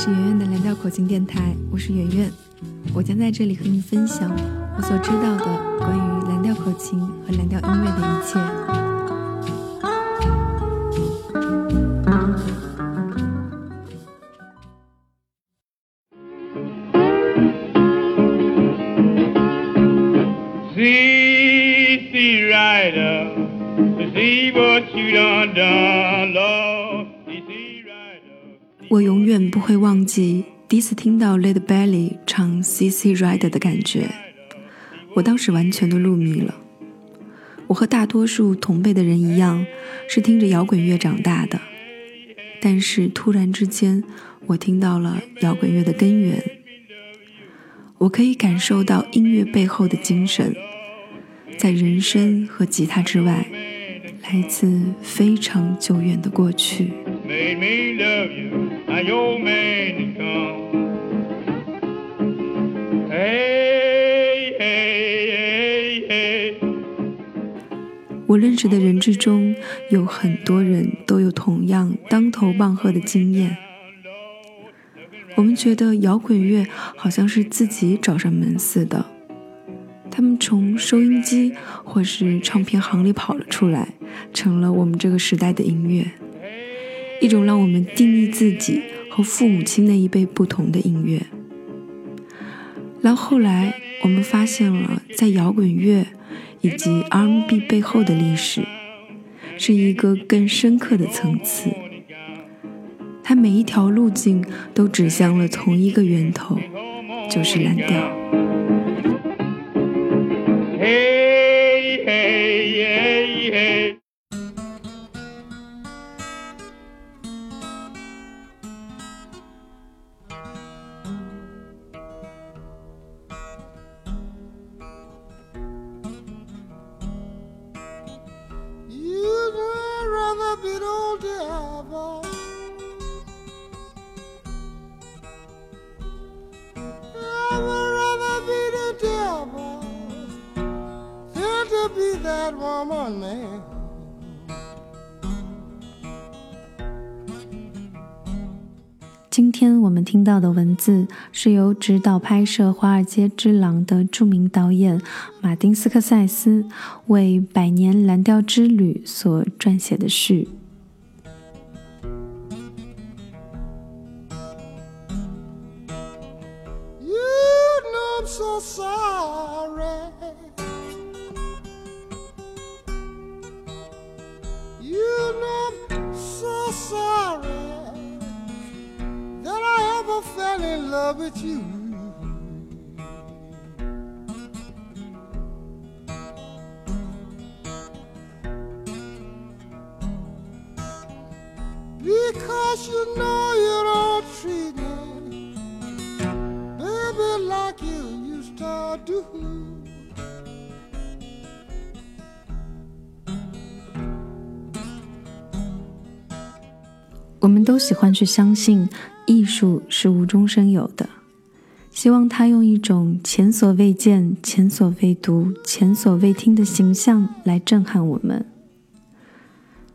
是圆圆的蓝调口琴电台，我是圆圆，我将在这里和你分享我所知道的关于蓝调口琴和蓝调音乐的一切。我永远不会忘记第一次听到 Led Belly 唱 CC Rider 的感觉，我当时完全都入迷了。我和大多数同辈的人一样，是听着摇滚乐长大的，但是突然之间，我听到了摇滚乐的根源，我可以感受到音乐背后的精神，在人声和吉他之外，来自非常久远的过去。我认识的人之中，有很多人都有同样当头棒喝的经验。我们觉得摇滚乐好像是自己找上门似的，他们从收音机或是唱片行里跑了出来，成了我们这个时代的音乐。一种让我们定义自己和父母亲那一辈不同的音乐。然后后来，我们发现了在摇滚乐以及 R&B 背后的历史，是一个更深刻的层次。它每一条路径都指向了同一个源头，就是蓝调。up in old town. 天我们听到的文字是由指导拍摄《华尔街之狼》的著名导演马丁斯科塞斯为《百年蓝调之旅》所撰写的序。我们都喜欢去相信。艺术是无中生有的，希望他用一种前所未见、前所未读、前所未听的形象来震撼我们。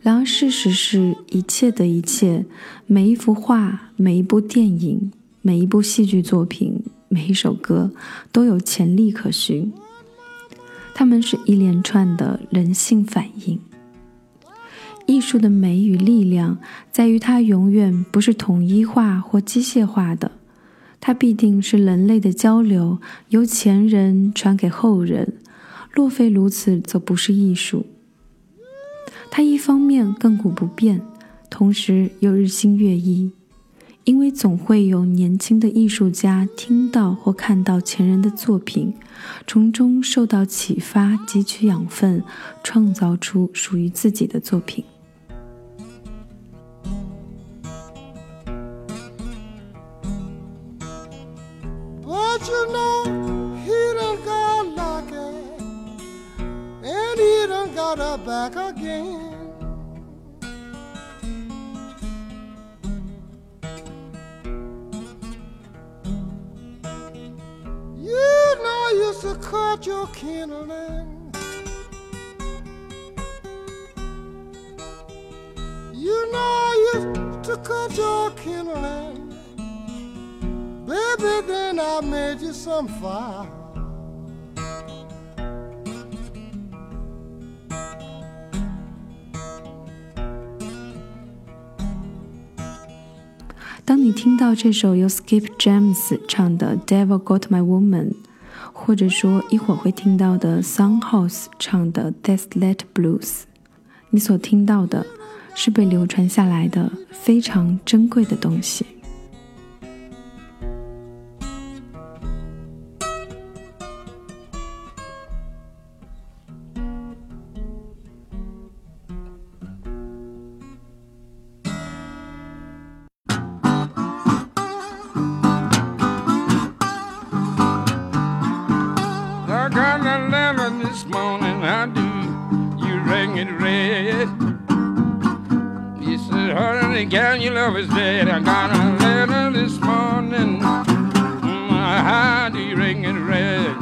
然而，事实是一切的一切，每一幅画、每一部电影、每一部戏剧作品、每一首歌，都有潜力可循。它们是一连串的人性反应。艺术的美与力量在于它永远不是统一化或机械化的，它必定是人类的交流，由前人传给后人。若非如此，则不是艺术。它一方面亘古不变，同时又日新月异，因为总会有年轻的艺术家听到或看到前人的作品，从中受到启发，汲取养分，创造出属于自己的作品。Got her back again. You know I used to cut your kindling. You know I used to cut your kindling Baby, then I made you some fire. 当你听到这首由 Skip James 唱的《Devil Got My Woman》，或者说一会儿会听到的 Sunhouse 唱的《Desolate Blues》，你所听到的是被流传下来的非常珍贵的东西。Can you love is dead. I got a letter this morning. My do you ring it red.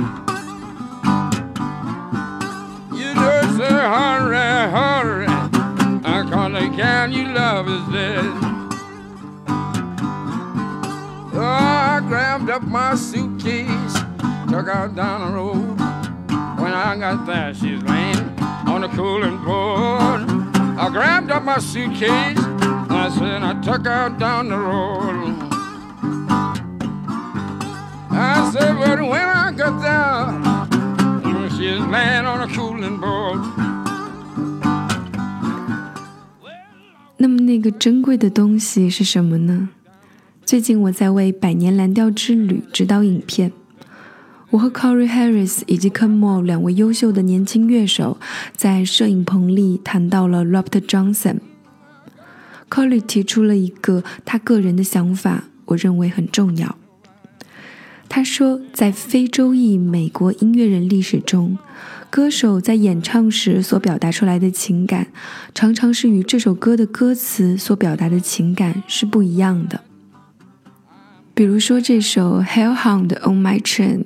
You just say hurry, hurry. I call it Can you love is dead. Oh, I grabbed up my suitcase, took out down the road. When I got there, she's laying on the cooling board. I grabbed up my suitcase. I said I took her down the road. I said, but when I got there, she's laying on a cooling board. 那么那个珍贵的东西是什么呢？最近我在为《百年蓝调之旅》指导影片，我和 Corey Harris 以及 Ken Moore 两位优秀的年轻乐手在摄影棚里谈到了 Robert Johnson。c o l l y 提出了一个他个人的想法，我认为很重要。他说，在非洲裔美国音乐人历史中，歌手在演唱时所表达出来的情感，常常是与这首歌的歌词所表达的情感是不一样的。比如说这首《Hellhound on My Train》。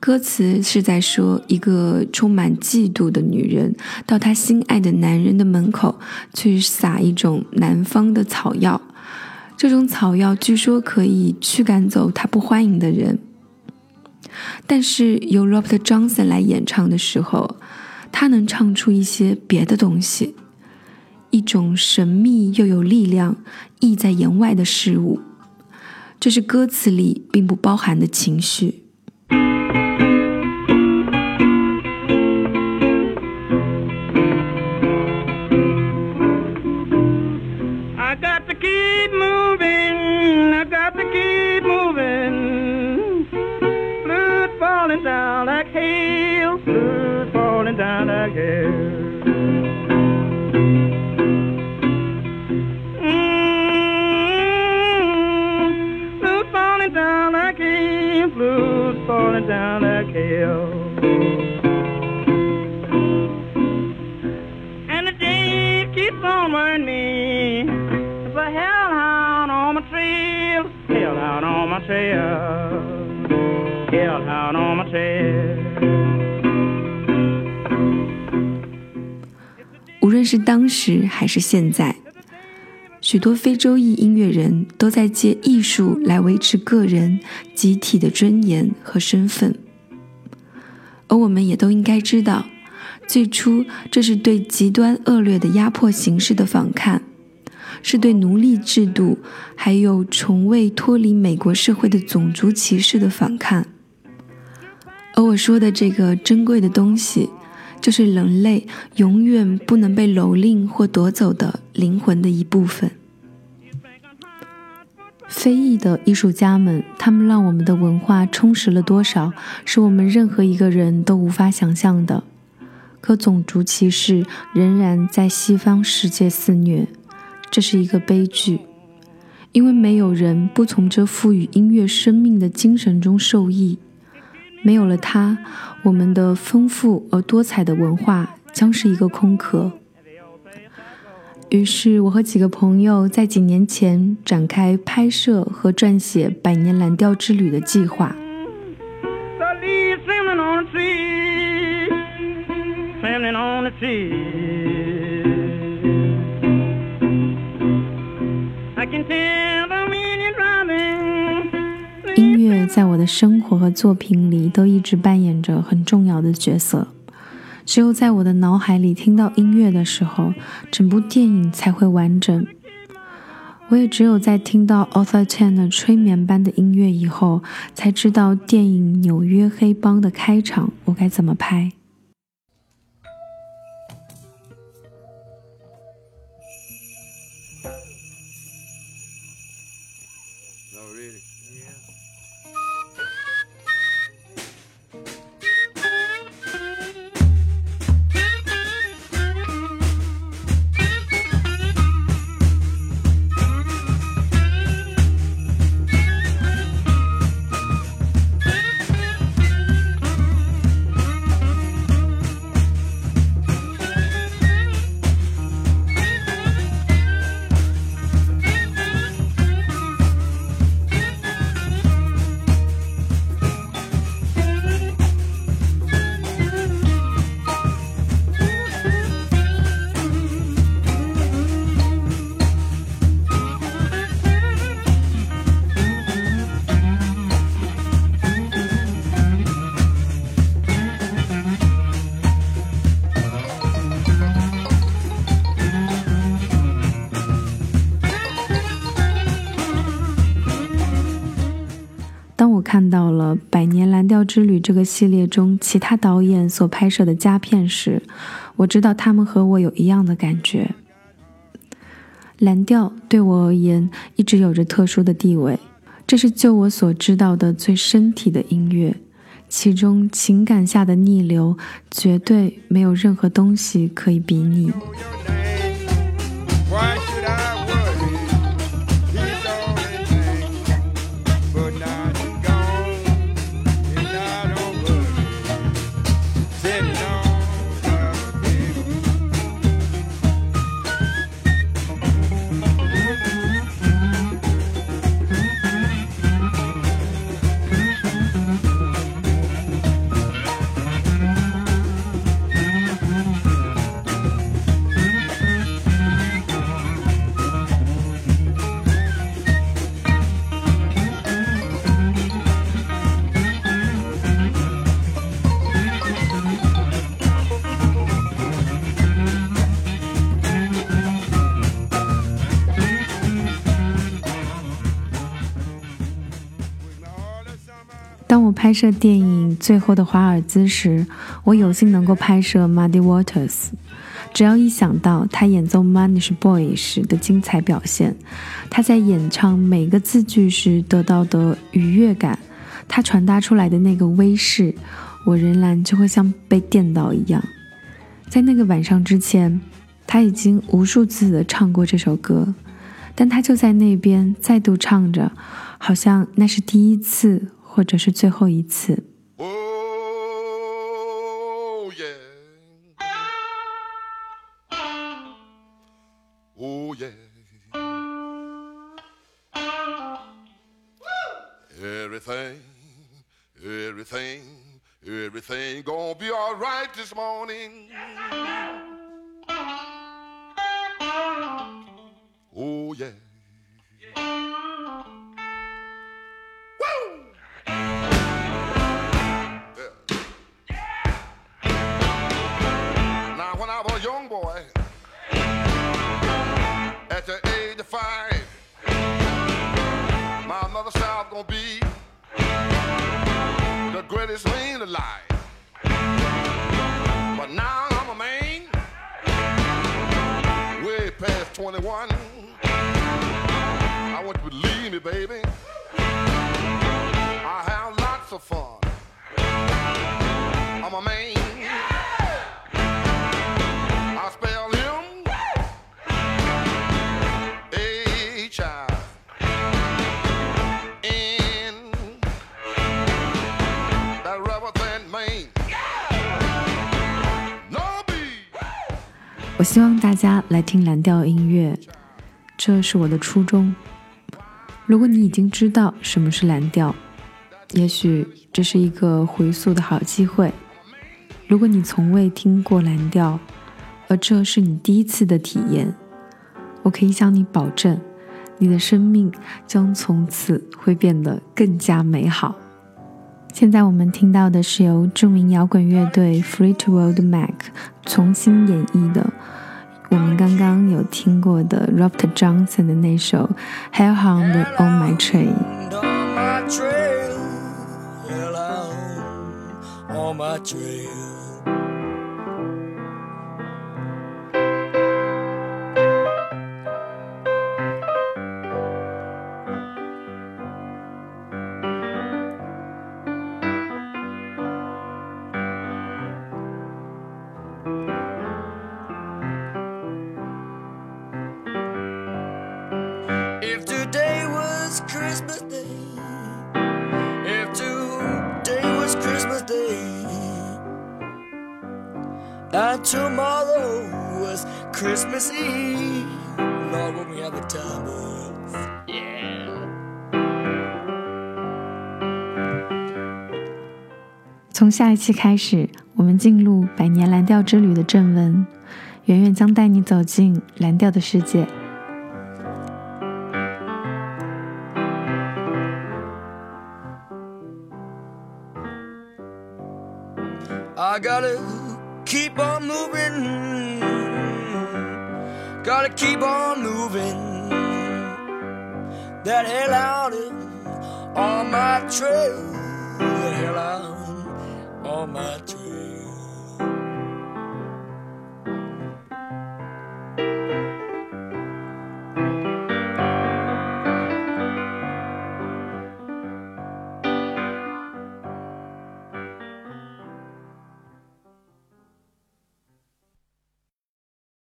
歌词是在说，一个充满嫉妒的女人到她心爱的男人的门口去撒一种南方的草药，这种草药据说可以驱赶走她不欢迎的人。但是由 Robert Johnson 来演唱的时候，他能唱出一些别的东西，一种神秘又有力量、意在言外的事物，这是歌词里并不包含的情绪。yeah，无论是当时还是现在，许多非洲裔音乐人都在借艺术来维持个人、集体的尊严和身份，而我们也都应该知道，最初这是对极端恶劣的压迫形式的反抗。是对奴隶制度，还有从未脱离美国社会的种族歧视的反抗。而我说的这个珍贵的东西，就是人类永远不能被蹂躏或夺走的灵魂的一部分。非裔的艺术家们，他们让我们的文化充实了多少，是我们任何一个人都无法想象的。可种族歧视仍然在西方世界肆虐。这是一个悲剧，因为没有人不从这赋予音乐生命的精神中受益。没有了它，我们的丰富而多彩的文化将是一个空壳。于是，我和几个朋友在几年前展开拍摄和撰写《百年蓝调之旅》的计划。音乐在我的生活和作品里都一直扮演着很重要的角色。只有在我的脑海里听到音乐的时候，整部电影才会完整。我也只有在听到 Author Chan 的催眠般的音乐以后，才知道电影《纽约黑帮》的开场我该怎么拍。看之旅》这个系列中其他导演所拍摄的佳片时，我知道他们和我有一样的感觉。蓝调对我而言一直有着特殊的地位，这是就我所知道的最身体的音乐，其中情感下的逆流绝对没有任何东西可以比拟。当我拍摄电影《最后的华尔兹》时，我有幸能够拍摄 Muddy Waters。只要一想到他演奏《Manish Boy》时的精彩表现，他在演唱每个字句时得到的愉悦感，他传达出来的那个威势，我仍然就会像被电到一样。在那个晚上之前，他已经无数次的唱过这首歌，但他就在那边再度唱着，好像那是第一次。或者是最后一次。Oh yeah. Oh yeah. Everything, everything, everything gonna be alright this morning. Oh yeah. 21. I want you to believe me, baby. I have lots of fun. I'm a man. 希望大家来听蓝调音乐，这是我的初衷。如果你已经知道什么是蓝调，也许这是一个回溯的好机会。如果你从未听过蓝调，而这是你第一次的体验，我可以向你保证，你的生命将从此会变得更加美好。现在我们听到的是由著名摇滚乐队 Fleetwood Mac 重新演绎的，我们刚刚有听过的 Robert Johnson 的那首《Hellhound on My Trail》。And tomorrow was Christmas Eve. Lord, won't we have the time, boys? Yeah. 从下一期开始，我们进入百年蓝调之旅的正文，圆圆将带你走进蓝调的世界。I got it. Keep on moving. Gotta keep on moving. That hell out on my trail. That hell out on my trail.